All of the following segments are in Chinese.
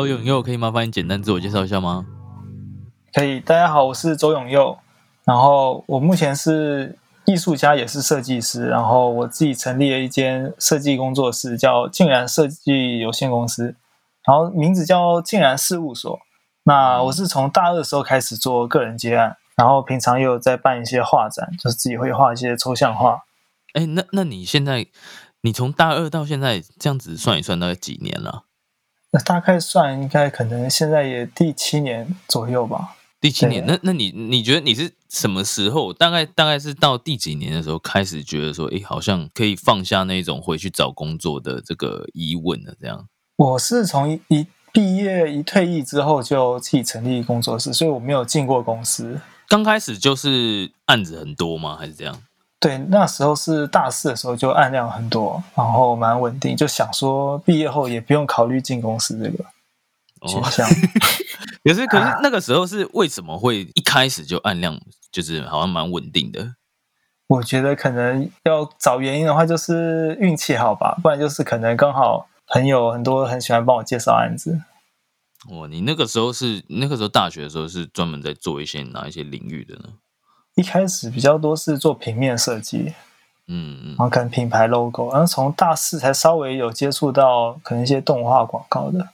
Hello，永佑，可以麻烦你简单自我介绍一下吗？可以，大家好，我是周永佑，然后我目前是艺术家，也是设计师，然后我自己成立了一间设计工作室，叫竟然设计有限公司，然后名字叫竟然事务所。那我是从大二的时候开始做个人接案，然后平常也有在办一些画展，就是自己会画一些抽象画。哎，那那你现在，你从大二到现在这样子算一算，大概几年了？那大概算应该可能现在也第七年左右吧。第七年，那那你你觉得你是什么时候？大概大概是到第几年的时候开始觉得说，哎，好像可以放下那种回去找工作的这个疑问了？这样？我是从一一毕业一退役之后就自己成立工作室，所以我没有进过公司。刚开始就是案子很多吗？还是这样？对，那时候是大四的时候，就案量很多，然后蛮稳定，就想说毕业后也不用考虑进公司这个选项。可是，可是那个时候是为什么会一开始就案量就是好像蛮稳定的？我觉得可能要找原因的话，就是运气好吧，不然就是可能刚好朋友很多很喜欢帮我介绍案子。哦，你那个时候是那个时候大学的时候是专门在做一些哪一些领域的呢？一开始比较多是做平面设计，嗯嗯，然后可能品牌 logo，然后从大四才稍微有接触到可能一些动画广告的。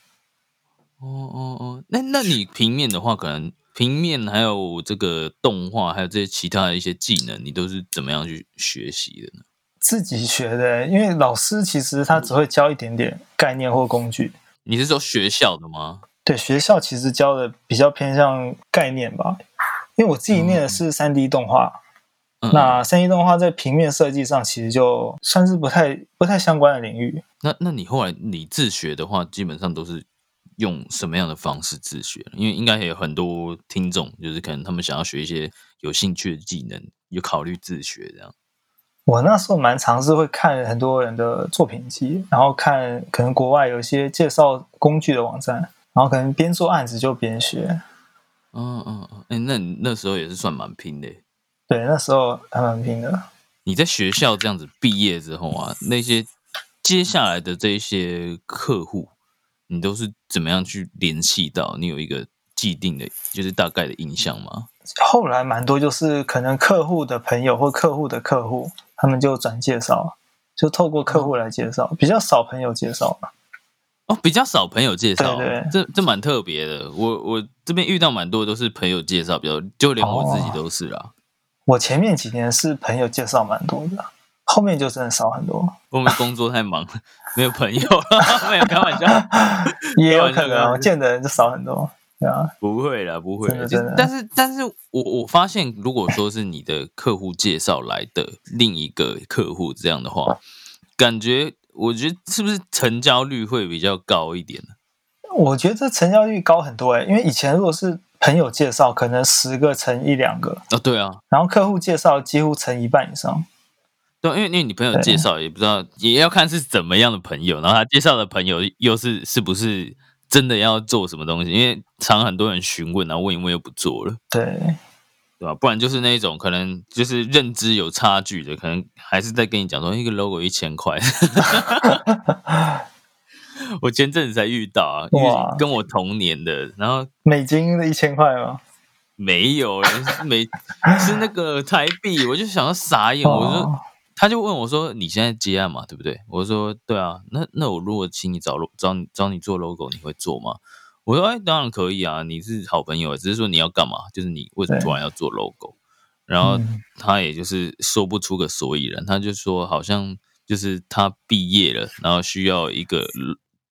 哦哦哦，那那你平面的话，可能平面还有这个动画，还有这些其他的一些技能，你都是怎么样去学习的呢？自己学的，因为老师其实他只会教一点点概念或工具。你是说学校的吗？对，学校其实教的比较偏向概念吧。因为我自己念的是三 D 动画，那三 D 动画在平面设计上其实就算是不太不太相关的领域。那那你后来你自学的话，基本上都是用什么样的方式自学？因为应该也有很多听众，就是可能他们想要学一些有兴趣的技能，有考虑自学这样。我那时候蛮尝试会看很多人的作品集，然后看可能国外有一些介绍工具的网站，然后可能边做案子就边学。嗯嗯嗯，哎，那你那时候也是算蛮拼的。对，那时候还蛮拼的。你在学校这样子毕业之后啊，那些接下来的这些客户，你都是怎么样去联系到？你有一个既定的，就是大概的印象吗？后来蛮多，就是可能客户的朋友或客户的客户，他们就转介绍，就透过客户来介绍，比较少朋友介绍嘛。哦，比较少朋友介绍，对这这蛮特别的。我我这边遇到蛮多都是朋友介绍，比较就连我自己都是啦。我前面几年是朋友介绍蛮多的，后面就真的少很多。我们工作太忙，没有朋友，没有开玩笑，也有可能见的人就少很多，对啊，不会啦，不会，真的。但是，但是我我发现，如果说是你的客户介绍来的另一个客户这样的话，感觉。我觉得是不是成交率会比较高一点呢？我觉得这成交率高很多哎，因为以前如果是朋友介绍，可能十个乘一两个哦，对啊，然后客户介绍几乎乘一半以上。对，因为因为你朋友介绍也不知道，也要看是怎么样的朋友，然后他介绍的朋友又是是不是真的要做什么东西？因为常很多人询问，然后问一问又不做了。对。对吧？不然就是那种可能就是认知有差距的，可能还是在跟你讲说一个 logo 一千块。我前阵子才遇到啊，哇，跟我同年的，然后美金的一千块吗？没有，美是那个台币。我就想要傻眼，我说他就问我说：“你现在接案嘛，对不对？”我说：“对啊。”那那我如果请你找找你找你做 logo，你会做吗？我说哎，当然可以啊，你是好朋友，只是说你要干嘛？就是你为什么突然要做 logo？然后他也就是说不出个所以然，他就说好像就是他毕业了，然后需要一个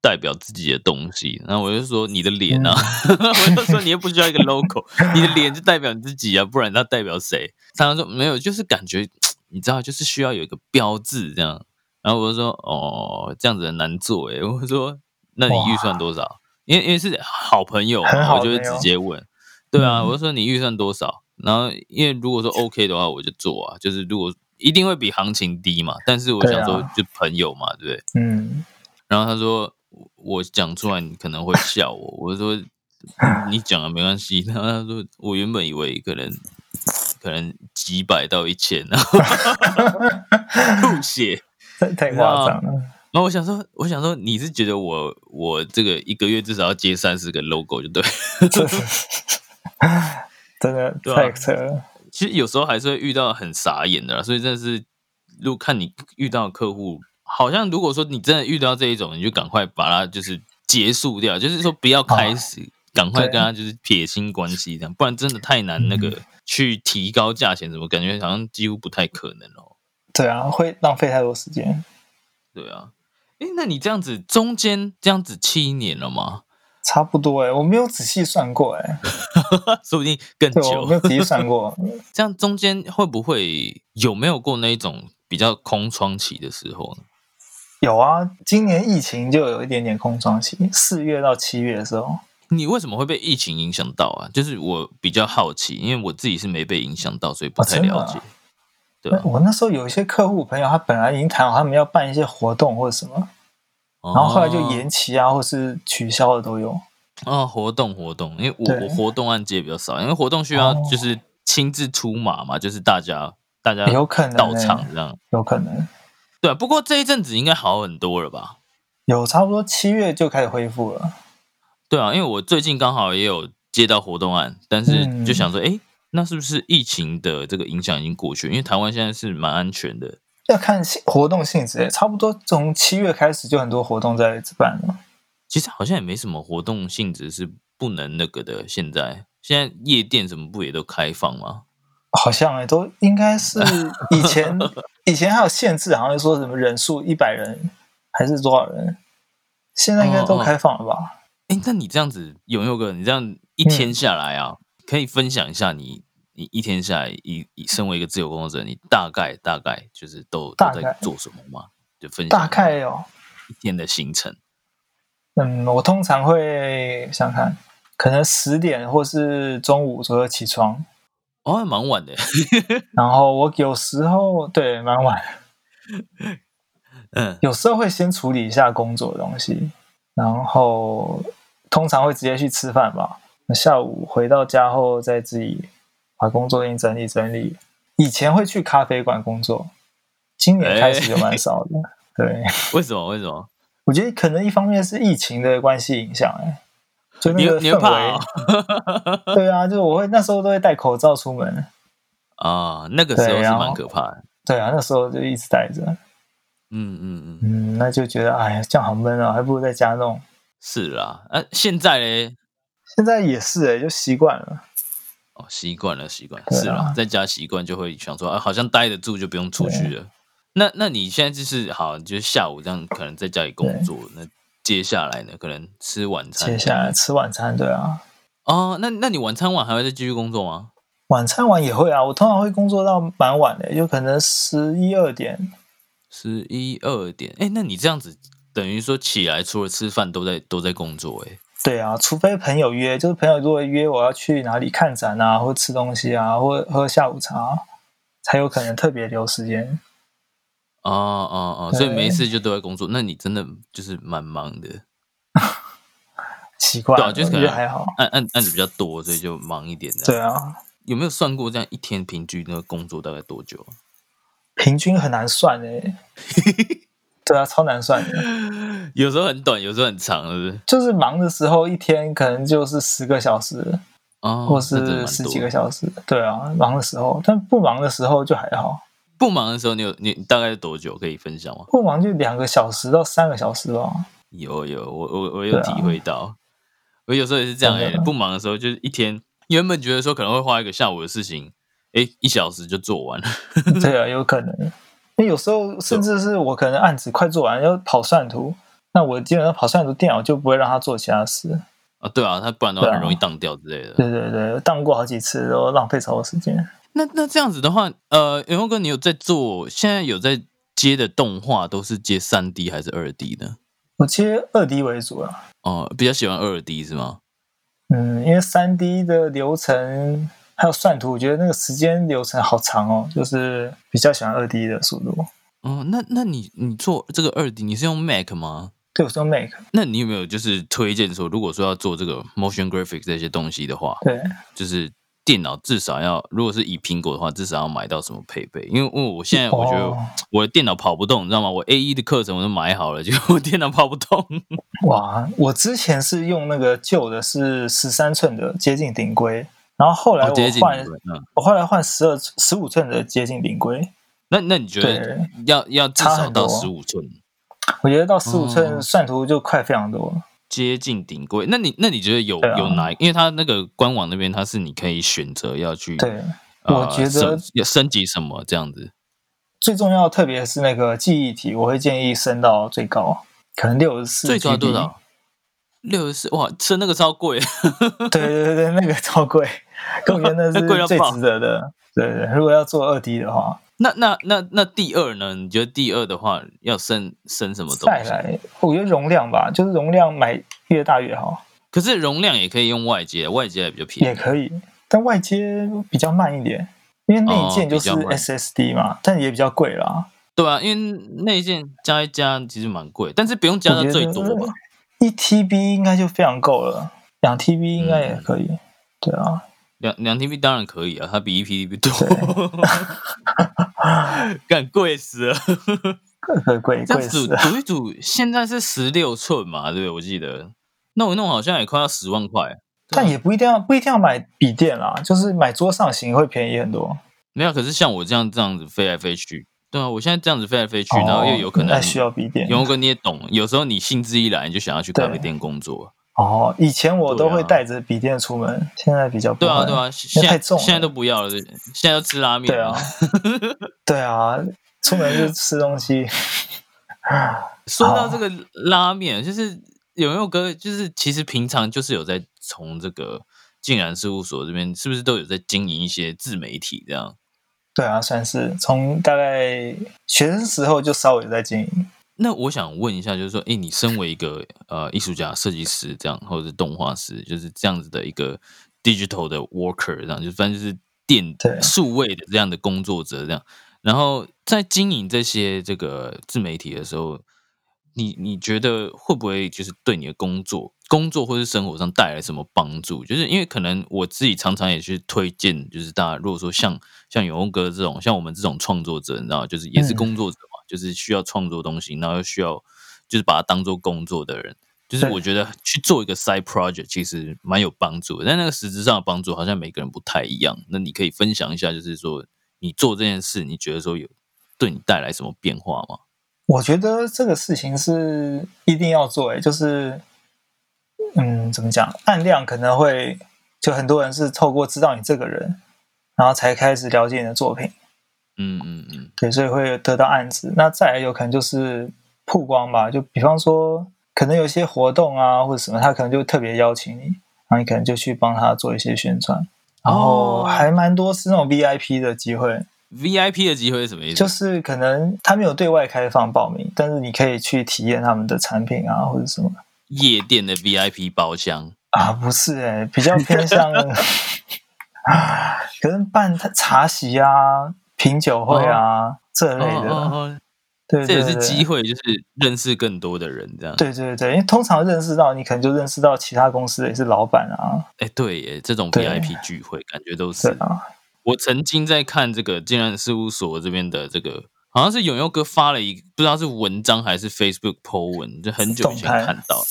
代表自己的东西。然后我就说你的脸啊，我就说你又不需要一个 logo，你的脸就代表你自己啊，不然它代表谁？他说没有，就是感觉你知道，就是需要有一个标志这样。然后我就说哦，这样子很难做诶。我说那你预算多少？因为因为是好朋友，我就会直接问。对啊，我就说你预算多少？然后因为如果说 OK 的话，我就做啊。就是如果一定会比行情低嘛，但是我想说就朋友嘛，对不对？嗯。然后他说我讲出来你可能会笑我，我说 你讲了没关系。然后他说我原本以为可能可能几百到一千，然后 吐血。太夸张了。然后我想说，我想说，你是觉得我我这个一个月至少要接三十个 logo 就对，真的太扯了。其实有时候还是会遇到很傻眼的啦，所以真的是，如果看你遇到客户，好像如果说你真的遇到这一种，你就赶快把它就是结束掉，就是说不要开始，赶快跟他就是撇清关系这样，不然真的太难那个去提高价钱，怎么感觉好像几乎不太可能哦。对啊，会浪费太多时间。对啊，哎，那你这样子中间这样子七年了吗？差不多哎，我没有仔细算过哎，说不定更久。我没有仔细算过，这样中间会不会有没有过那一种比较空窗期的时候呢？有啊，今年疫情就有一点点空窗期，四月到七月的时候。你为什么会被疫情影响到啊？就是我比较好奇，因为我自己是没被影响到，所以不太了解。我那时候有一些客户朋友，他本来已经谈好他们要办一些活动或者什么，然后后来就延期啊，或是取消的都有。啊，活动活动，因为我我活动案接比较少，因为活动需要就是亲自出马嘛，就是大家大家有可能到场这样，有可能。对，不过这一阵子应该好很多了吧？有差不多七月就开始恢复了。对啊，因为我最近刚好也有接到活动案，但是就想说，哎。那是不是疫情的这个影响已经过去？因为台湾现在是蛮安全的。要看活动性质，差不多从七月开始就很多活动在办了。其实好像也没什么活动性质是不能那个的。现在现在夜店什么不也都开放吗？好像哎，都应该是以前 以前还有限制，好像说什么人数一百人还是多少人？现在应该都开放了吧？哎，那你这样子有没有个？你这样一天下来啊，可以分享一下你。你一天下来，以以身为一个自由工作者，你大概大概就是都都在做什么吗？就分享大概哦，一天的行程。嗯，我通常会想看，可能十点或是中午左右起床。哦，蛮晚的。然后我有时候对蛮晚。嗯，有时候会先处理一下工作的东西，然后通常会直接去吃饭吧。那下午回到家后再自己。把工作印整理整理。以前会去咖啡馆工作，今年开始就蛮少的。对，为什么？为什么？我觉得可能一方面是疫情的关系影响，哎，就那个氛围。对啊，就是我会那时候都会戴口罩出门。啊，那个时候是蛮可怕的。对啊，那时候就一直戴着。嗯嗯嗯嗯，那就觉得哎呀，这样好闷啊，还不如在家弄。是啦，啊，现在嘞？现在也是哎，就习惯了。哦，习惯了，习惯是了，在家习惯就会想说，啊，好像待得住就不用出去了。那那你现在就是好，就是下午这样可能在家里工作，那接下来呢，可能吃晚餐。接下来吃晚餐，对啊。哦，那那你晚餐晚还会再继续工作吗？晚餐晚也会啊，我通常会工作到蛮晚的，有可能十一二点。十一二点，哎，那你这样子等于说起来除了吃饭都在都在工作，哎。对啊，除非朋友约，就是朋友如果约我要去哪里看展啊，或吃东西啊，或喝下午茶，才有可能特别留时间。哦哦哦，所以没事就都在工作，那你真的就是蛮忙的。奇怪，对，就是可能还好，案案案子比较多，所以就忙一点的。对啊，有没有算过这样一天平均的工作大概多久？平均很难算诶。对啊，超难算的。有时候很短，有时候很长，是不是？就是忙的时候，一天可能就是十个小时，哦，或是十几个小时。对啊，忙的时候，但不忙的时候就还好。不忙的时候，你有你大概多久可以分享吗？不忙就两个小时到三个小时吧。有有，我我我有体会到。我有时候也是这样哎，不忙的时候就是一天，原本觉得说可能会花一个下午的事情，哎，一小时就做完了。对啊，有可能。那有时候甚至是我可能案子快做完，要跑算图，那我基本上跑算图电脑就不会让他做其他事。啊，对啊，他不然的话很容易当掉之类的。对对对，当过好几次都浪费超多时间。那那这样子的话，呃，永勇哥，你有在做？现在有在接的动画都是接三 D 还是二 D 呢？我接二 D 为主啊。哦，比较喜欢二 D 是吗？嗯，因为三 D 的流程还有算图，我觉得那个时间流程好长哦，就是比较喜欢二 D 的速度。哦，那那你你做这个二 D，你是用 Mac 吗？对，我是用 Mac。那你有没有就是推荐说，如果说要做这个 motion graphics 这些东西的话，对，就是电脑至少要，如果是以苹果的话，至少要买到什么配备？因为因为我现在我觉得我的电脑跑不动，你知道吗？我 A 一的课程我都买好了，结果我电脑跑不动。哇，我之前是用那个旧的，是十三寸的接近顶规，然后后来我换，我后来换十二、十五寸的接近顶规。那那你觉得要要至少到十五寸？我觉得到十五寸算图就快非常多，接近顶规。那你那你觉得有有哪？因为它那个官网那边它是你可以选择要去，对，我觉得要升级什么这样子。最重要，特别是那个记忆体，我会建议升到最高，可能六十四。最高多少？六十四哇，升那个超贵。对对对对，那个超贵，我觉得那是 最值得的。对对，如果要做二 D 的话。那那那那第二呢？你觉得第二的话要升升什么东西？再来，我觉得容量吧，就是容量买越大越好。可是容量也可以用外接，外接也比较便宜。也可以，但外接比较慢一点，因为内件就是 SSD 嘛，但也比较贵啦。对啊，因为内件加一加其实蛮贵，但是不用加到最多吧？一 TB 应该就非常够了，两 TB 应该也可以。对啊。两两 TB 当然可以啊，它比一 PDB 多，干贵死了，贵贵贵死了。组一组现在是十六寸嘛，对不对？我记得弄一弄好像也快要十万块，但也不一定要不一定要买笔电啦，就是买桌上型会便宜很多。没有，可是像我这样这样子飞来飞去，对啊，我现在这样子飞来飞去，然后又有可能需要笔电。勇哥你也懂，有时候你兴致一来，你就想要去咖啡店工作。哦，以前我都会带着笔电出门，现在比较不对啊，对啊，现在太重，现在都不要了，现在要吃拉面。对啊，对啊，出门就吃东西。说到这个拉面，就是有没有哥，就是其实平常就是有在从这个静然事务所这边，是不是都有在经营一些自媒体这样？对啊，算是从大概学生时候就稍微在经营。那我想问一下，就是说，哎，你身为一个呃艺术家、设计师这样，或者是动画师，就是这样子的一个 digital 的 worker，这样，就反正就是电数位的这样的工作者这样，然后在经营这些这个自媒体的时候，你你觉得会不会就是对你的工作、工作或是生活上带来什么帮助？就是因为可能我自己常常也去推荐，就是大家如果说像像永哥这种，像我们这种创作者，你知道，就是也是工作者。就是需要创作东西，然后又需要就是把它当做工作的人，就是我觉得去做一个 side project 其实蛮有帮助的，但那个实质上的帮助好像每个人不太一样。那你可以分享一下，就是说你做这件事，你觉得说有对你带来什么变化吗？我觉得这个事情是一定要做，哎，就是嗯，怎么讲，按量可能会就很多人是透过知道你这个人，然后才开始了解你的作品。嗯嗯嗯，对，所以会得到案子。那再来有可能就是曝光吧，就比方说，可能有些活动啊或者什么，他可能就特别邀请你，然后你可能就去帮他做一些宣传，然后还蛮多是那种 VIP 的机会。VIP 的机会是什么意思？就是可能他没有对外开放报名，但是你可以去体验他们的产品啊或者什么。夜店的 VIP 包厢啊？不是哎，比较偏向，可能办茶席啊。品酒会啊，这类的，对，这也是机会，就是认识更多的人，这样。对对对，因为通常认识到你，可能就认识到其他公司也是老板啊。哎，对耶，这种 VIP 聚会感觉都是。啊我曾经在看这个金然事务所这边的这个，好像是永佑哥发了一不知道是文章还是 Facebook po 文，就很久以前看到。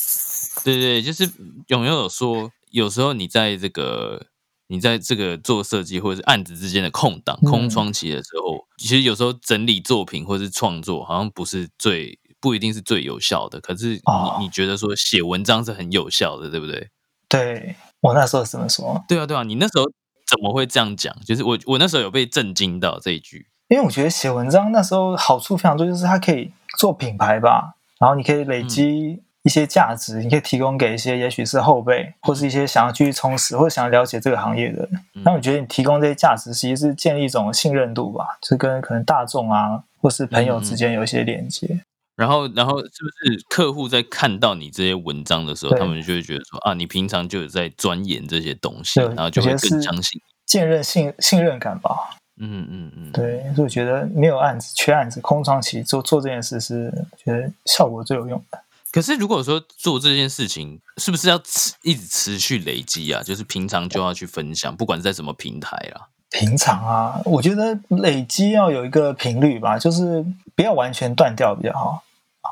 对对，就是永佑有说，有时候你在这个。你在这个做设计或者是案子之间的空档、空窗期的时候，其实有时候整理作品或者是创作，好像不是最不一定是最有效的。可是你你觉得说写文章是很有效的，对不对？对我那时候怎么说？对啊，对啊，你那时候怎么会这样讲？就是我我那时候有被震惊到这一句，因为我觉得写文章那时候好处非常多，就是它可以做品牌吧。然后你可以累积一些价值，你可以提供给一些也许是后辈，或是一些想要继续充实或者想要了解这个行业的人。那我觉得你提供这些价值，其实是建立一种信任度吧，是跟可能大众啊，或是朋友之间有一些连接。然后，然后是不是客户在看到你这些文章的时候，他们就会觉得说啊，你平常就有在钻研这些东西，然后就会更相信，建立信信任感吧。嗯嗯嗯，对，所以我觉得没有案子、缺案子、空窗期做做这件事是觉得效果最有用的。可是如果说做这件事情，是不是要持一直持续累积啊？就是平常就要去分享，不管在什么平台啦。平常啊，我觉得累积要有一个频率吧，就是不要完全断掉比较好。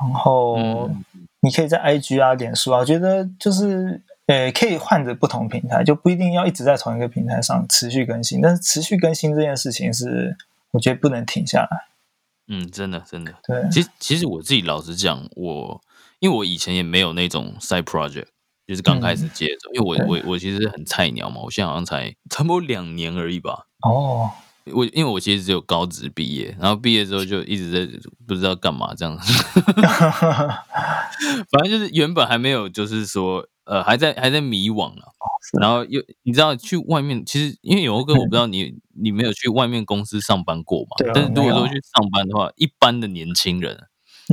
然后你可以在 IG 啊、脸书啊，我觉得就是呃，可以换着不同平台，就不一定要一直在同一个平台上持续更新。但是持续更新这件事情是，我觉得不能停下来。嗯，真的，真的。对，其实其实我自己老实讲，我因为我以前也没有那种 side project，就是刚开始接的时候，因为我我我其实很菜鸟嘛，我现在好像才差不多两年而已吧。哦。我因为我其实只有高职毕业，然后毕业之后就一直在不知道干嘛这样子，反正就是原本还没有，就是说呃还在还在迷惘啊，然后又你知道去外面，其实因为有个我不知道你你没有去外面公司上班过嘛，但是如果说去上班的话，一般的年轻人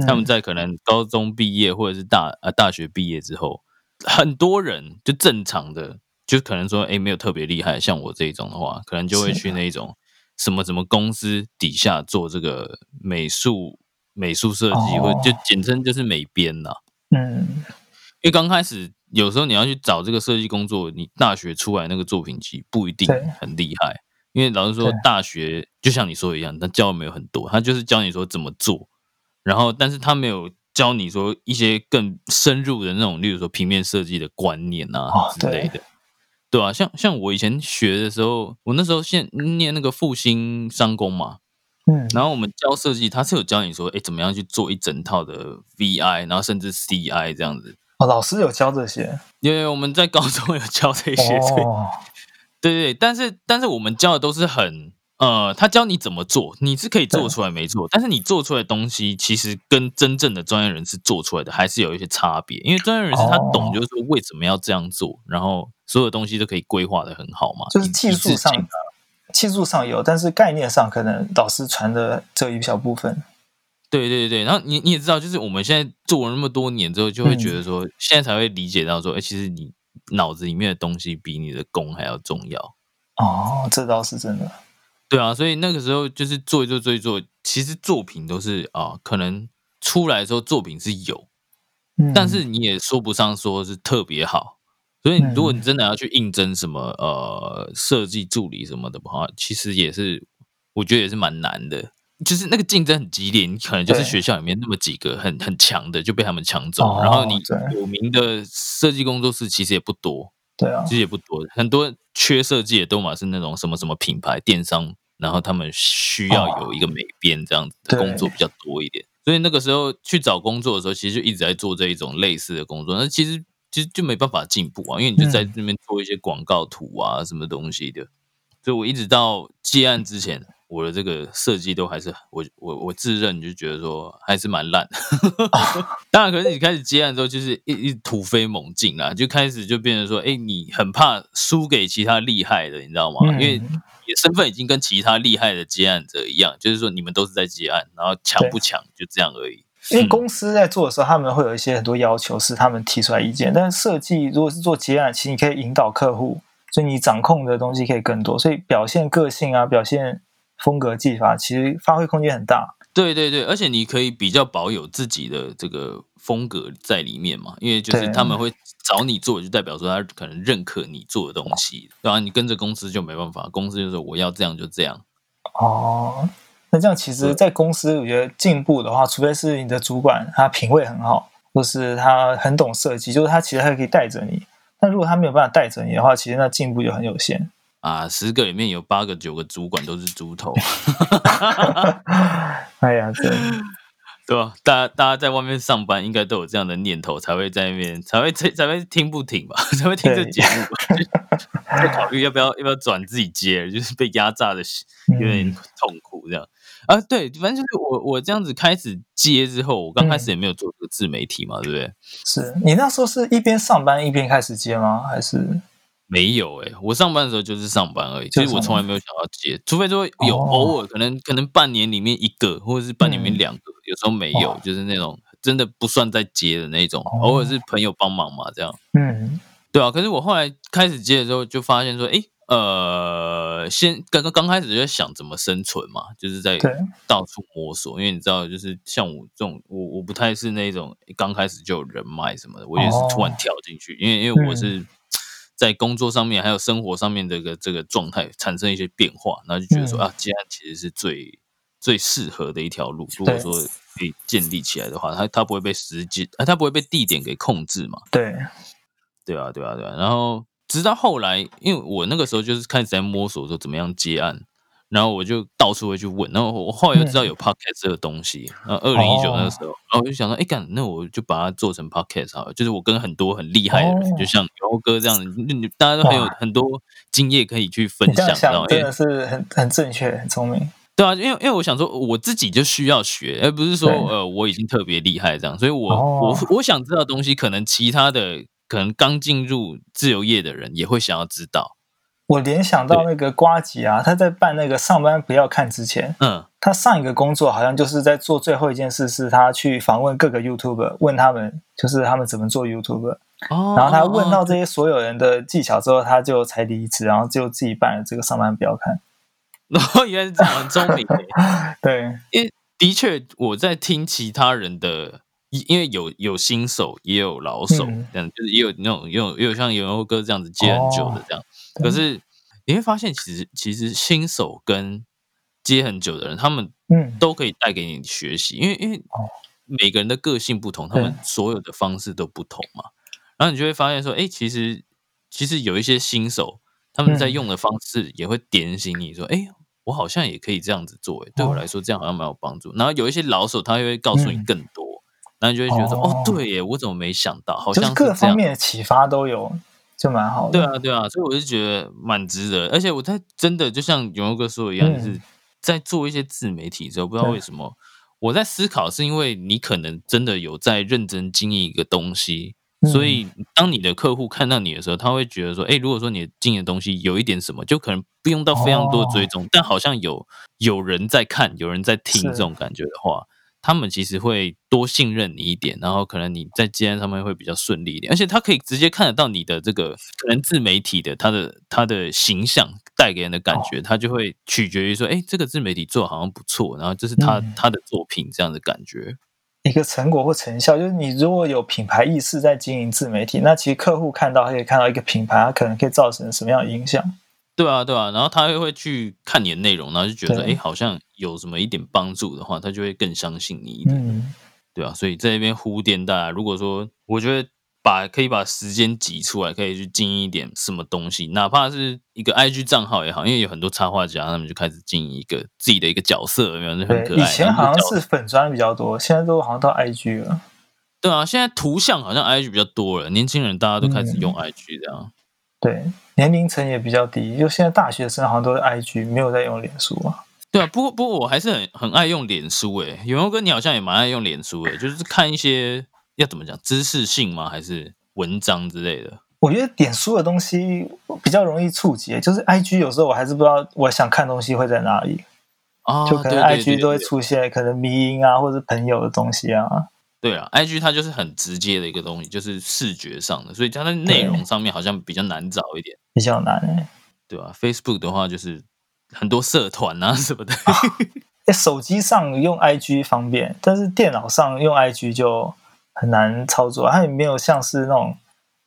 他们在可能高中毕业或者是大呃大学毕业之后，很多人就正常的就可能说哎没有特别厉害，像我这一种的话，可能就会去那种。什么什么公司底下做这个美术美术设计，或就简称就是美编呐。嗯，因为刚开始有时候你要去找这个设计工作，你大学出来那个作品集不一定很厉害。因为老实说，大学就像你说的一样，他教的没有很多，他就是教你说怎么做，然后但是他没有教你说一些更深入的那种，例如说平面设计的观念啊之类的。对啊，像像我以前学的时候，我那时候现念那个复兴商工嘛，嗯，然后我们教设计，他是有教你说，哎，怎么样去做一整套的 VI，然后甚至 CI 这样子。哦，老师有教这些，因为我们在高中有教这些，哦，对对对，但是但是我们教的都是很。呃，他教你怎么做，你是可以做出来，没错。但是你做出来的东西，其实跟真正的专业人士做出来的还是有一些差别。因为专业人士他懂，就是说为什么要这样做，然后所有东西都可以规划的很好嘛。就是技术上，技术上有，但是概念上可能导师传的这一小部分。对对对，然后你你也知道，就是我们现在做了那么多年之后，就会觉得说，现在才会理解到说，哎，其实你脑子里面的东西比你的功还要重要。哦，这倒是真的。对啊，所以那个时候就是做一做做一做，其实作品都是啊，可能出来的时候作品是有，但是你也说不上说是特别好。所以如果你真的要去应征什么呃设计助理什么的话，其实也是我觉得也是蛮难的，就是那个竞争很激烈，你可能就是学校里面那么几个很很强的就被他们抢走，然后你有名的设计工作室其实也不多。对啊，其实也不多，很多缺设计的都嘛是那种什么什么品牌电商，然后他们需要有一个美编这样子的工作比较多一点，所以那个时候去找工作的时候，其实就一直在做这一种类似的工作，那其实其实就没办法进步啊，因为你就在那边做一些广告图啊什么东西的，所以我一直到接案之前。我的这个设计都还是我我我自认就觉得说还是蛮烂，当然可是你开始接案之后就是一一突飞猛进啦，就开始就变成说，哎，你很怕输给其他厉害的，你知道吗？因为你的身份已经跟其他厉害的接案者一样，就是说你们都是在接案，然后强不强就这样而已。因为公司在做的时候，他们会有一些很多要求是他们提出来意见，但是设计如果是做接案，其实你可以引导客户，所以你掌控的东西可以更多，所以表现个性啊，表现。风格技法其实发挥空间很大，对对对，而且你可以比较保有自己的这个风格在里面嘛，因为就是他们会找你做，就代表说他可能认可你做的东西，然后你跟着公司就没办法，公司就说我要这样就这样。哦，那这样其实，在公司我觉得进步的话，除非是你的主管他品味很好，或是他很懂设计，就是他其实还可以带着你。但如果他没有办法带着你的话，其实那进步就很有限。啊，十个里面有八个、九个主管都是猪头。哎呀，对，对吧？大家大家在外面上班，应该都有这样的念头，才会在那边，才会才才会听不停吧？才会听这节目吧？在考虑要不要要不要转自己接，就是被压榨的有点痛苦这样啊。对，反正就是我我这样子开始接之后，我刚开始也没有做这个自媒体嘛，对不对？是你那时候是一边上班一边开始接吗？还是没有？哎，我上班的时候就是上班而已，其实我从来没有想要接，除非说有哦。偶尔可能可能半年里面一个，或者是半年里面两个，有时候没有，哦就是那种真的不算在接的那种，哦偶尔是朋友帮忙嘛，这样。嗯。对啊，可是我后来开始接的时候，就发现说，诶，呃，先刚刚刚开始就在想怎么生存嘛，就是在到处摸索，因为你知道，就是像我这种，我我不太是那种刚开始就有人脉什么的，我也是突然哦。跳进去，因为因为我嗯。是在工作上面还有生活上面的这个这个状态产生一些变化，然后就觉得说、嗯啊，接案其实是最最适合的一条路，如果说可以建立起来的话，它它不会被时间，啊，它不会被地点给控制嘛。对对啊，对啊，对啊。然后直到后来，因为我那个时候就是开始在摸索说怎么样接案，然后我就到处会去问。然后我后来又知道有 podcast 这个东西，然后二零一九那个时候，然后我就想说，哎，干，那我就把它做成 podcast 好了。就是我跟很多很厉害的人，哦就像牛哥这样大家都很有很多经验可以去分享，真的是很很正确，很聪明。对啊，因为因为我想说，我自己就需要学，而不是说呃我已经特别厉害这样，所以我、哦我我想知道的东西，可能其他的可能刚进入自由业的人也会想要知道。我联想到那个瓜吉啊，他在办那个上班不要看之前，嗯，他上一个工作好像就是在做最后一件事，是他去访问各个 YouTuber，问他们就是他们怎么做 YouTuber，哦然后他问到哦这些所有人的技巧之后，他就才离职，然后就自己办了这个上班不要看。然 后原来是这样，很聪明耶。对，因为的确我在听其他人的，因因为有有新手也有老手，嗯这样就是也有那种也有也有像有哥这样子接很久的这样。对可是你会发现，其实其实新手跟接很久的人，他们嗯，都可以带给你学习，因为因为哦每个人的个性不同，他们所有的方式都不同嘛。然后你就会发现说，哎，其实其实有一些新手，他们在嗯用的方式也会点醒你说，哎、我好像也可以这样子做，诶对我哦来说这样好像蛮有帮助。然后有一些老手，他会告诉你嗯更多，然后你就会觉得说，哦哦对耶，我怎么没想到？好像是各。方面的启发都有，就蛮好的。对啊，对啊，所以我就觉得蛮值得。而且我在真的就像永佑哥说的一样，嗯就是在做一些自媒体之后，不知道对为什么我在思考，是因为你可能真的有在认真经营一个东西，嗯所以当你的客户看到你的时候，他会觉得说，哎，如果说你经营的东西有一点什么，就可能不用到非常多追踪，但好像有有人在看，有人在听是这种感觉的话。他们其实会多信任你一点，然后可能你在接案上面会比较顺利一点，而且他可以直接看得到你的这个可能自媒体的他的他的形象带给人的感哦觉，他就会取决于说，哎，这个自媒体做好像不错，然后这是他、嗯他的作品这样的感觉。一个成果或成效，就是你如果有品牌意识在经营自媒体，那其实客户看到他可以看到一个品牌，它可能可以造成什么样的影响。对啊，对啊，然后他又会去看你的内容，然后就觉得哎，好像有什么一点帮助的话，他就会更相信你一点。嗯，对啊，所以在这边呼电大家，如果说我觉得把可以把时间挤出来，可以去经营一点什么东西，哪怕是一个 IG 账号也好，因为有很多插画家，他们就开始经营一个自己的一个角色，有没有？就很，可爱。以前好像是粉砖比较多，现在都好像到 IG 了。对啊，现在图像好像 IG 比较多了，年轻人大家都开始用嗯 IG 这样。对，年龄层也比较低，就现在大学生好像都是 IG，没有在用脸书啊。对啊，不过不过我还是很很爱用脸书诶，永佑哥你好像也蛮爱用脸书诶，就是看一些要怎么讲知识性吗？还是文章之类的？我觉得脸书的东西比较容易触及，就是 IG 有时候我还是不知道我想看东西会在哪里，哦，就可能 IG 都会出现可能迷音啊，或者朋友的东西啊。对啊，IG 它就是很直接的一个东西，就是视觉上的，所以它在内容上面好像比较难找一点，比较难欸对吧、Facebook 的话就是很多社团啊什么的，诶手机上用 IG 方便，但是电脑上用 IG 就很难操作，它也没有像是那种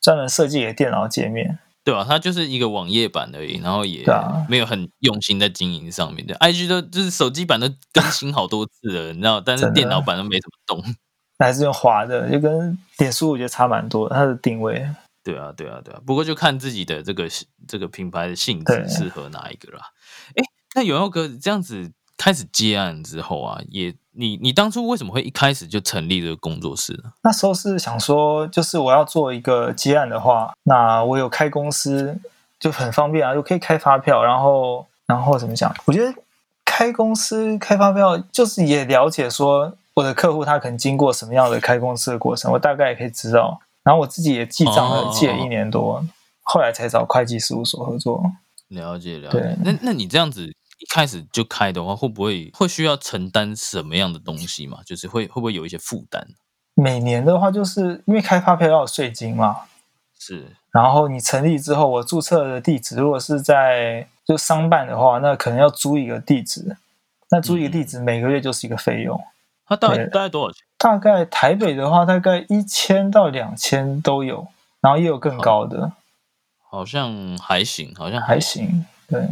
专门设计给电脑界面。对啊、它就是一个网页版而已，然后也没有很用心在经营上面的。IG 都就是手机版都更新好多次了，你知道，但是电脑版都没怎么动。还是用滑的，就跟点数我觉得差蛮多，它的定位。对啊，对啊，对啊。不过就看自己的这个这个品牌的性对质适合哪一个啦。哎，那永耀哥这样子开始接案之后啊，也你你当初为什么会一开始就成立这个工作室呢？那时候是想说，就是我要做一个接案的话，那我有开公司就很方便啊，就可以开发票，然后然后怎么讲？我觉得开公司开发票，就是也了解说我的客户他可能经过什么样的开公司的过程，我大概也可以知道。然后我自己也记账了，记了一年多，后来才找会计事务所合作。了解了解。那那你这样子一开始就开的话，会不会会需要承担什么样的东西嘛？就是会会不会有一些负担？每年的话，就是因为开发票要有税金嘛。是。然后你成立之后，我注册的地址如果是在就商办的话，那可能要租一个地址。那租一个地址每个月就是一个费用。它大概大概多少钱？大概台北的话，大概一千到两千都有，然后也有更高的。好像还行，好像还行。对，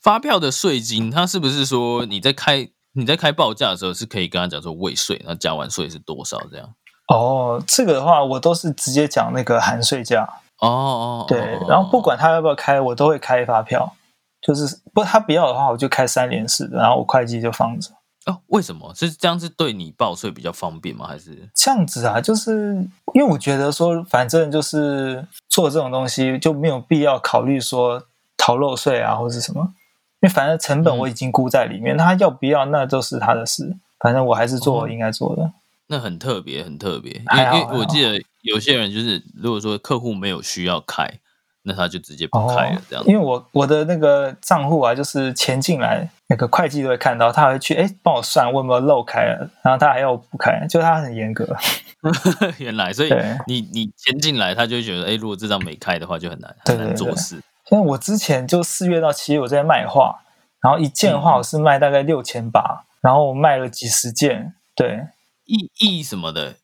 发票的税金，它是不是说你在开你在开报价的时候是可以跟他讲说未税，那加完税是多少这样？哦，这个的话我都是直接讲那个含税价。哦哦，对，然后不管他要不要开，我都会开发票。就是不他不要的话，我就开三联式的，然后我会计就放着。哦，为什么是这样？是对你报税比较方便吗？还是这样子啊？就是因为我觉得说，反正就是做这种东西就没有必要考虑说逃漏税啊，或者什么。因为反正成本我已经估在里面，他要不要那都是他的事。反正我还是做我应该做的。那很特别，很特别。因为我记得有些人就是，如果说客户没有需要开。那他就直接不开了，这样。因为我我的那个账户啊，就是钱进来，那个会计都会看到，他会去哎帮我算，我有没有漏开了，然后他还要不开，就他很严格。原来，所以你你钱进来，他就觉得哎，如果这张没开的话，就很难很难做事。因为我之前就四月到七月我在卖画，然后一件画我是卖大概六千八，然后我卖了几十件，对，意意什么的。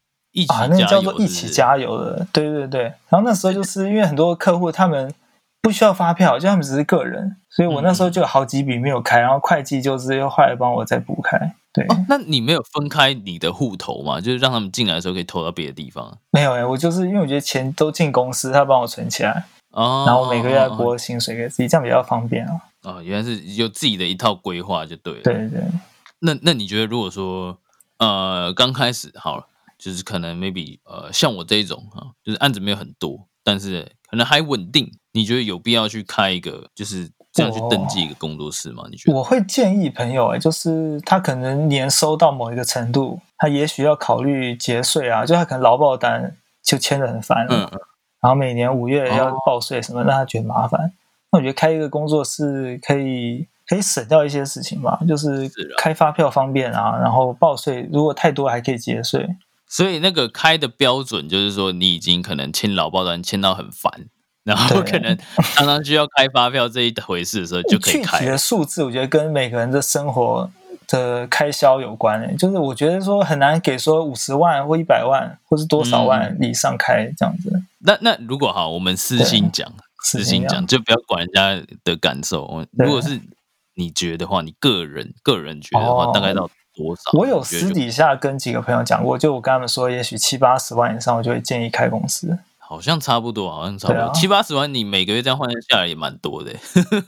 啊，那个叫做一起加油的，对对对。然后那时候就是因为很多客户他们不需要发票，就他们只是个人，所以我那时候就有好几笔没有开，然后会计就是又后来帮我再补开。对，那你没有分开你的户头嘛？就是让他们进来的时候可以投到别的地方？没有哎，我就是因为我觉得钱都进公司，他帮我存起来，哦，然后每个月拨薪水给自己，这样比较方便啊。哦，原来是有自己的一套规划就对了。对对。那那你觉得如果说呃刚开始好了？就是可能 maybe 呃像我这一种哈，就是案子没有很多，但是可能还稳定。你觉得有必要去开一个，就是这样去登记一个工作室吗？你觉得？我会建议朋友哎，就是他可能年收到某一个程度，他也许要考虑节税啊，就他可能劳保单就签的很烦，嗯嗯，然后每年五月要报税什么，让他觉得麻烦。那我觉得开一个工作室可以可以省掉一些事情吧，就是开发票方便啊，然后报税如果太多还可以节税。所以那个开的标准就是说，你已经可能签劳保单签到很烦，然后可能常常需要开发票这一回事的时候，就可以开。具体的数字，我觉得跟每个人的生活的开销有关欸。就是我觉得说很难给说五十万或一百万或是多少万以上开这样子。那那如果哈，我们私心讲，私心讲，就不要管人家的感受。如果是你觉得话，你个人个人觉得的话，大概到。我有私底下跟几个朋友讲过，就我跟他们说，也许七八十万以上，我就会建议开公司。好像差不多，好像差不多七八十万，你每个月这样换算下来也蛮多的。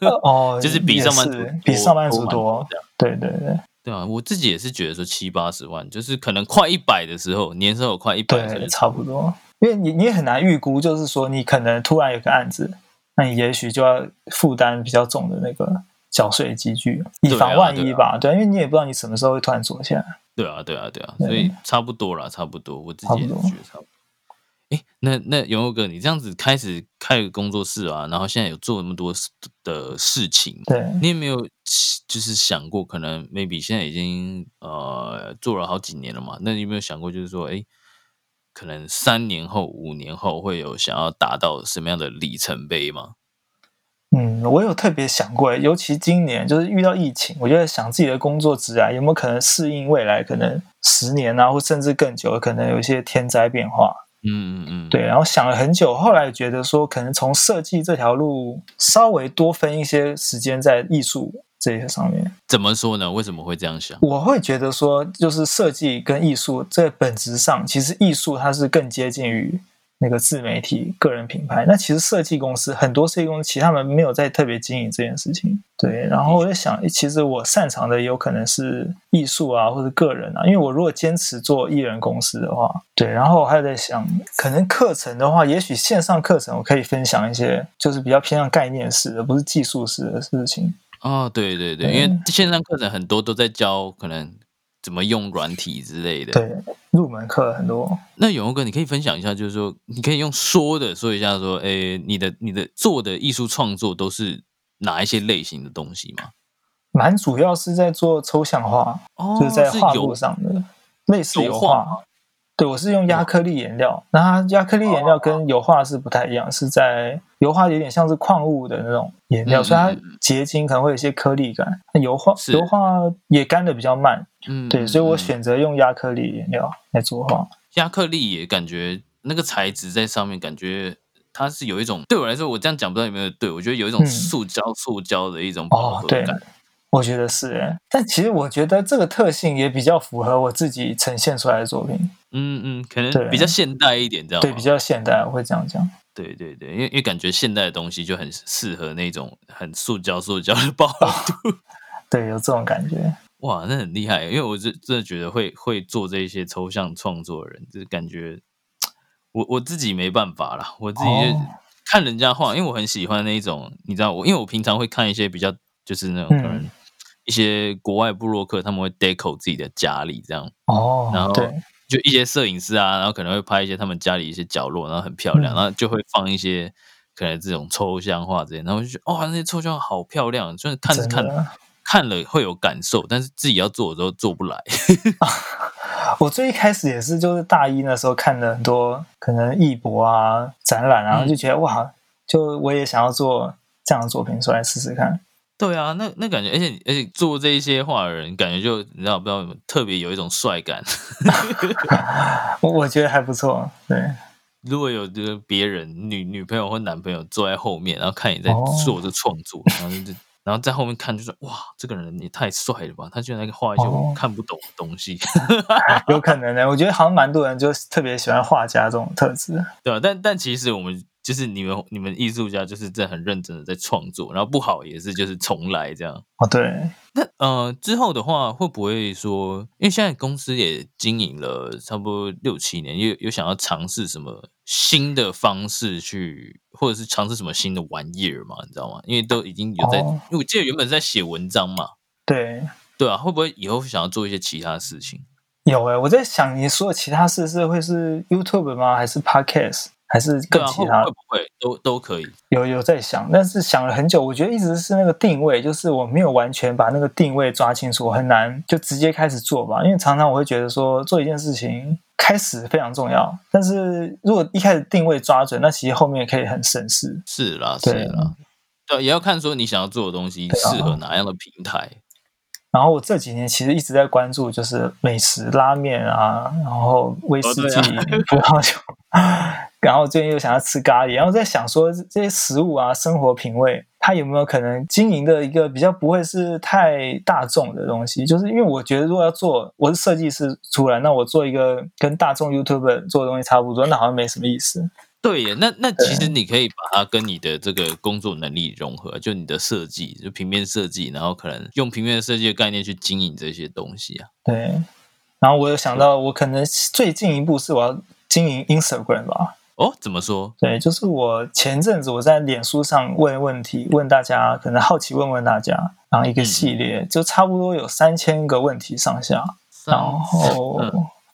哦，就是比上班族比上班族多。对对对，对啊，我自己也是觉得说七八十万，就是可能快一百的时候，年收入快一百，对，差不多。因为你你也很难预估，就是说你可能突然有个案子，那你也许就要负担比较重的那个。缴税积聚，以防万一吧。对，因为你也不知道你什么时候会突然坐下来。对啊，对啊，对啊，所以差不多啦，差不多。我自己也觉得差不多。哎，那那永佑哥，你这样子开始开个工作室啊，然后现在有做那么多的事情，对你有没有就是想过，可能 maybe 现在已经呃做了好几年了嘛？那你有没有想过，就是说，哎，可能三年后、五年后会有想要达到什么样的里程碑吗？嗯，我有特别想过，尤其今年就是遇到疫情，我就在想自己的工作职啊，有没有可能适应未来可能十年啊，或甚至更久，可能有一些天灾变化。嗯嗯嗯，对。然后想了很久，后来觉得说，可能从设计这条路稍微多分一些时间在艺术这些上面。怎么说呢？为什么会这样想？我会觉得说，就是设计跟艺术在本质上，其实艺术它是更接近于。那个自媒体个人品牌，那其实设计公司很多设计公司，其实他们没有在特别经营这件事情。对，然后我在想，其实我擅长的有可能是艺术啊，或者个人啊。因为我如果坚持做艺人公司的话，对，然后我还在想，可能课程的话，也许线上课程我可以分享一些，就是比较偏向概念式的，不是技术式的事情。哦，对对对，因为线上课程很多都在教可能怎么用软体之类的。对，入门课很多。那永佑哥，你可以分享一下，就是说，你可以用说的说一下，说，哎，你的你的做的艺术创作都是哪一些类型的东西吗？蛮主要是在做抽象画，就是在画布上的类似油画。对，我是用亚克力颜料，那它亚克力颜料跟油画是不太一样，是在油画有点像是矿物的那种颜料，所以它结晶可能会有一些颗粒感。那油画油画也干的比较慢，嗯，对，所以我选择用亚克力颜料来作画。亚克力也感觉那个材质在上面，感觉它是有一种对我来说，我这样讲不知道有没有对，我觉得有一种塑胶塑胶的一种饱和感。我觉得是哎，但其实我觉得这个特性也比较符合我自己呈现出来的作品。嗯嗯，可能比较现代一点，这样对，比较现代，我会这样讲。对对对，因为因为感觉现代的东西就很适合那种很塑胶塑胶的饱和度。对，有这种感觉。哇，那很厉害，因为我真真的觉得会会做这些抽象创作的人，就是感觉我我自己没办法啦，我自己就看人家画，因为我很喜欢那一种，你知道我，因为我平常会看一些比较就是那种可能。一些国外部落客他们会 deco 自己的家里这样。哦，然后就一些摄影师啊，然后可能会拍一些他们家里一些角落，然后很漂亮，然后就会放一些可能这种抽象画这些，然后就觉得哇，那些抽象好漂亮，就是看着看看了会有感受，但是自己要做的时候做不来。我最一开始也是，就是大一那时候看了很多可能艺博啊展览，然后就觉得哇，就我也想要做这样的作品出来试试看。对啊，那那感觉，而且而且做这一些画的人，感觉就你知道不知道，特别有一种帅感。我我觉得还不错。对，如果有这个别人女女朋友或男朋友坐在后面，然后看你在做这创作，然后就然后在后面看，就说哇，这个人也太帅了吧！他居然在画一些我看不懂的东西。有可能呢，我觉得好像蛮多人就特别喜欢画家这种特质。对啊，但但其实我们。就是你们你们艺术家就是在很认真的在创作，然后不好也是就是重来这样。哦，对。那呃之后的话会不会说，因为现在公司也经营了差不多六七年，有有想要尝试什么新的方式去，或者是尝试什么新的玩意儿嘛？你知道吗？因为都已经有在，因为我记得原本在写文章嘛。对。对啊，会不会以后想要做一些其他事情？有哎，我在想你说的其他事是会是 YouTube 吗？还是 Podcast？还是更其他会不会都都可以？有有在想，但是想了很久，我觉得一直是那个定位，就是我没有完全把那个定位抓清楚，我很难就直接开始做吧。因为常常我会觉得说，做一件事情开始非常重要，但是如果一开始定位抓准，那其实后面可以很省事。是啦，是啦，对，也要看说你想要做的东西适合哪样的平台。然后我这几年其实一直在关注，就是美食拉面啊，然后威士忌、葡萄酒。然后最近又想要吃咖喱，然后在想说这些食物啊，生活品味，它有没有可能经营的一个比较不会是太大众的东西？就是因为我觉得如果要做，我是设计师出来，那我做一个跟大众 YouTube 做的东西差不多，那好像没什么意思。对耶，那那其实你可以把它跟你的这个工作能力融合，就你的设计，就平面设计，然后可能用平面设计的概念去经营这些东西啊。对，然后我有想到，我可能最近一步是我要经营 Instagram 吧。哦，怎么说？对，就是我前阵子我在脸书上问问题，问大家可能好奇问问大家，然后一个系列就差不多有三千个问题上下，然后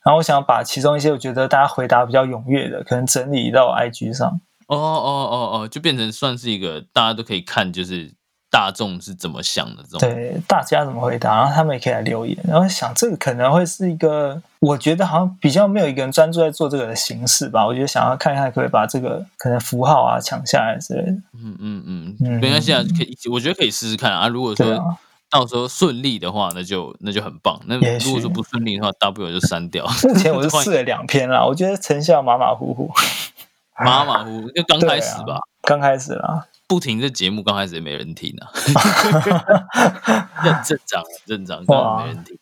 然后我想把其中一些我觉得大家回答比较踊跃的，可能整理到 IG 上。哦哦哦哦，就变成算是一个大家都可以看，就是。大众是怎么想的？这种对大家怎么回答，然后他们也可以来留言。然后想这个可能会是一个，我觉得好像比较没有一个人专注在做这个的形式吧。我觉得想要看一看可不可以把这个可能符号啊抢下来之类的。嗯嗯嗯，没关系啊，可以，我觉得可以试试看啊。如果说到时候顺利的话，那就那就很棒。那如果说不顺利的话，大不了就删掉。目前我是 试了两篇啦，我觉得成效马马虎虎，马马虎虎，就刚开始吧，刚开始啦。不停，这节目刚开始也没人听啊，正常正常，根本没人听，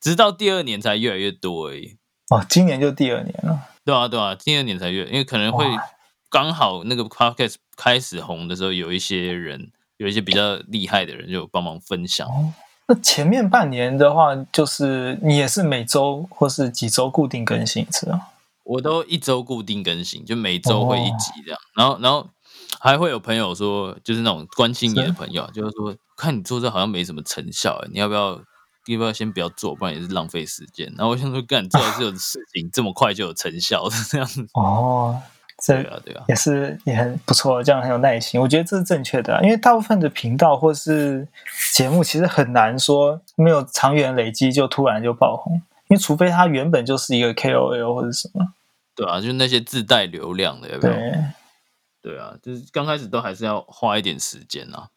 直到第二年才越来越多而已。哦，今年就第二年了。对啊，对啊，第二年才越，因为可能会刚好那个 podcast 开始红的时候，有一些人，有一些比较厉害的人就帮忙分享。那前面半年的话，就是你也是每周或是几周固定更新一次啊？我都一周固定更新，就每周会一集这样。然后，然后。还会有朋友说，就是那种关心你的朋友，就是说看你做这好像没什么成效，你要不要要不要先不要做，不然也是浪费时间。然后我想说，干做这种事情这么快就有成效，这样子哦。对啊，对啊，也是也很不错，这样很有耐心。我觉得这是正确的，因为大部分的频道或是节目，其实很难说没有长远累积就突然就爆红，因为除非它原本就是一个 KOL 或者什么。对啊，就是那些自带流量的，有没有？对啊，就是刚开始都还是要花一点时间啊。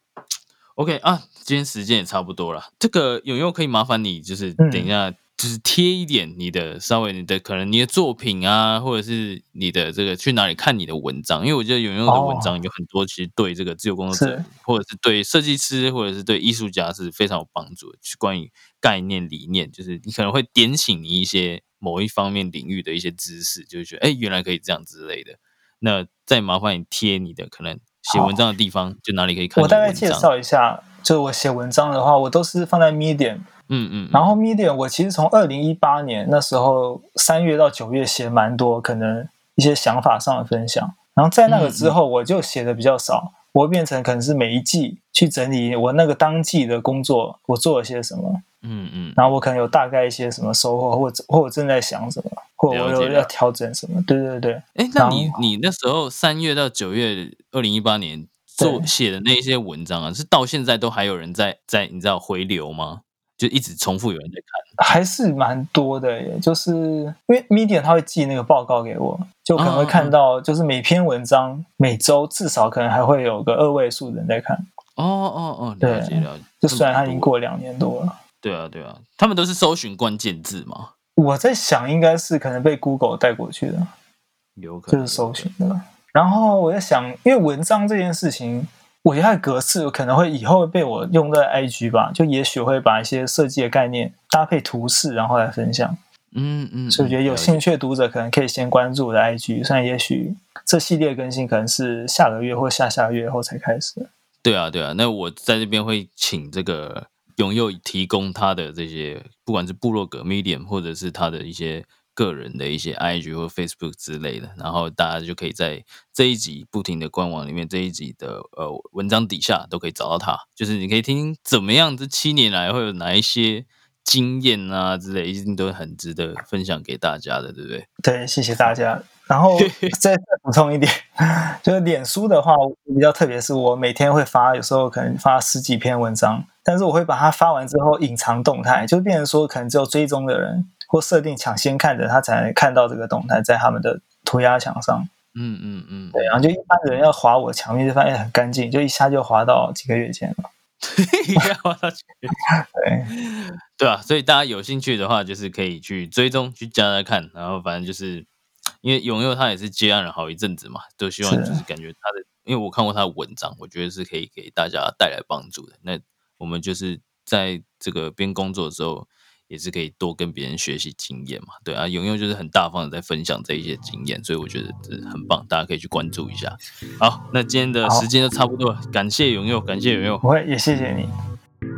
OK 啊，今天时间也差不多了，这个永佑可以麻烦你，就是等一下。就是贴一点你的稍微你的可能你的作品啊，或者是你的这个去哪里看你的文章，因为我觉得永佑的文章有很多，其实对这个自由工作者，或者是对设计师，或者是对艺术家是非常有帮助的。是关于概念理念，就是你可能会点醒你一些某一方面领域的一些知识，就是觉得哎，原来可以这样之类的。那再麻烦你贴你的可能写文章的地方，就哪里可以看。我大概介绍一下，就是我写文章的话，我都是放在 Medium。嗯嗯，然后 Medium 我其实从二零一八年那时候三月到九月写蛮多，可能一些想法上的分享。然后在那个之后，我就写的比较少，我变成可能是每一季去整理我那个当季的工作，我做了些什么。嗯嗯，然后我可能有大概一些什么收获，或者或我正在想什么，或者我有要调整什么。对对对。哎，那你你那时候三月到九月二零一八年做写的那些文章啊，是到现在都还有人在在你知道回流吗？就一直重复有人在看，还是蛮多的耶。就是因为 Medium 他会寄那个报告给我，就可能会看到，就是每篇文章每周至少可能还会有个二位数人在看。哦哦哦，了解了解。就虽然他已经过两年多了。对啊对啊，他们都是搜寻关键字嘛。我在想，应该是可能被 Google 带过去的，有可能就是搜寻的。然后我在想，因为文章这件事情。我觉得它的格式可能会以后会被我用在 IG 吧，就也许会把一些设计的概念搭配图示，然后来分享。嗯嗯，所以我觉得有兴趣的读者可能可以先关注我的 IG，虽然也许这系列更新可能是下个月或下下个月后才开始。对啊对啊，那我在这边会请这个永佑提供他的这些，不管是部落格 Medium 或者是他的一些。个人的一些 IG 或 Facebook 之类的，然后大家就可以在这一集不停的官网里面，这一集的呃文章底下都可以找到他。就是你可以听怎么样，这七年来会有哪一些经验啊之类，一定都很值得分享给大家的，对不对？对，谢谢大家。然后 再再补充一点，就是脸书的话比较特别，是我每天会发，有时候可能发十几篇文章，但是我会把它发完之后隐藏动态，就变成说可能只有追踪的人。或设定抢先看的，他才能看到这个动态在他们的涂鸦墙上。嗯嗯嗯，对，然后就一般的人要划我墙面，就发现很干净，就一下就划到几个月前了。一下划到几个月，对对啊，所以大家有兴趣的话，就是可以去追踪去加来看。然后反正就是因为永佑他也是接案了好一阵子嘛，都希望就是感觉他的，因为我看过他的文章，我觉得是可以给大家带来帮助的。那我们就是在这个边工作的时候。也是可以多跟别人学习经验嘛，对啊，永佑就是很大方的在分享这一些经验，所以我觉得这很棒，大家可以去关注一下。好，那今天的时间就差不多了，感谢永佑，感谢永佑，我也谢谢你。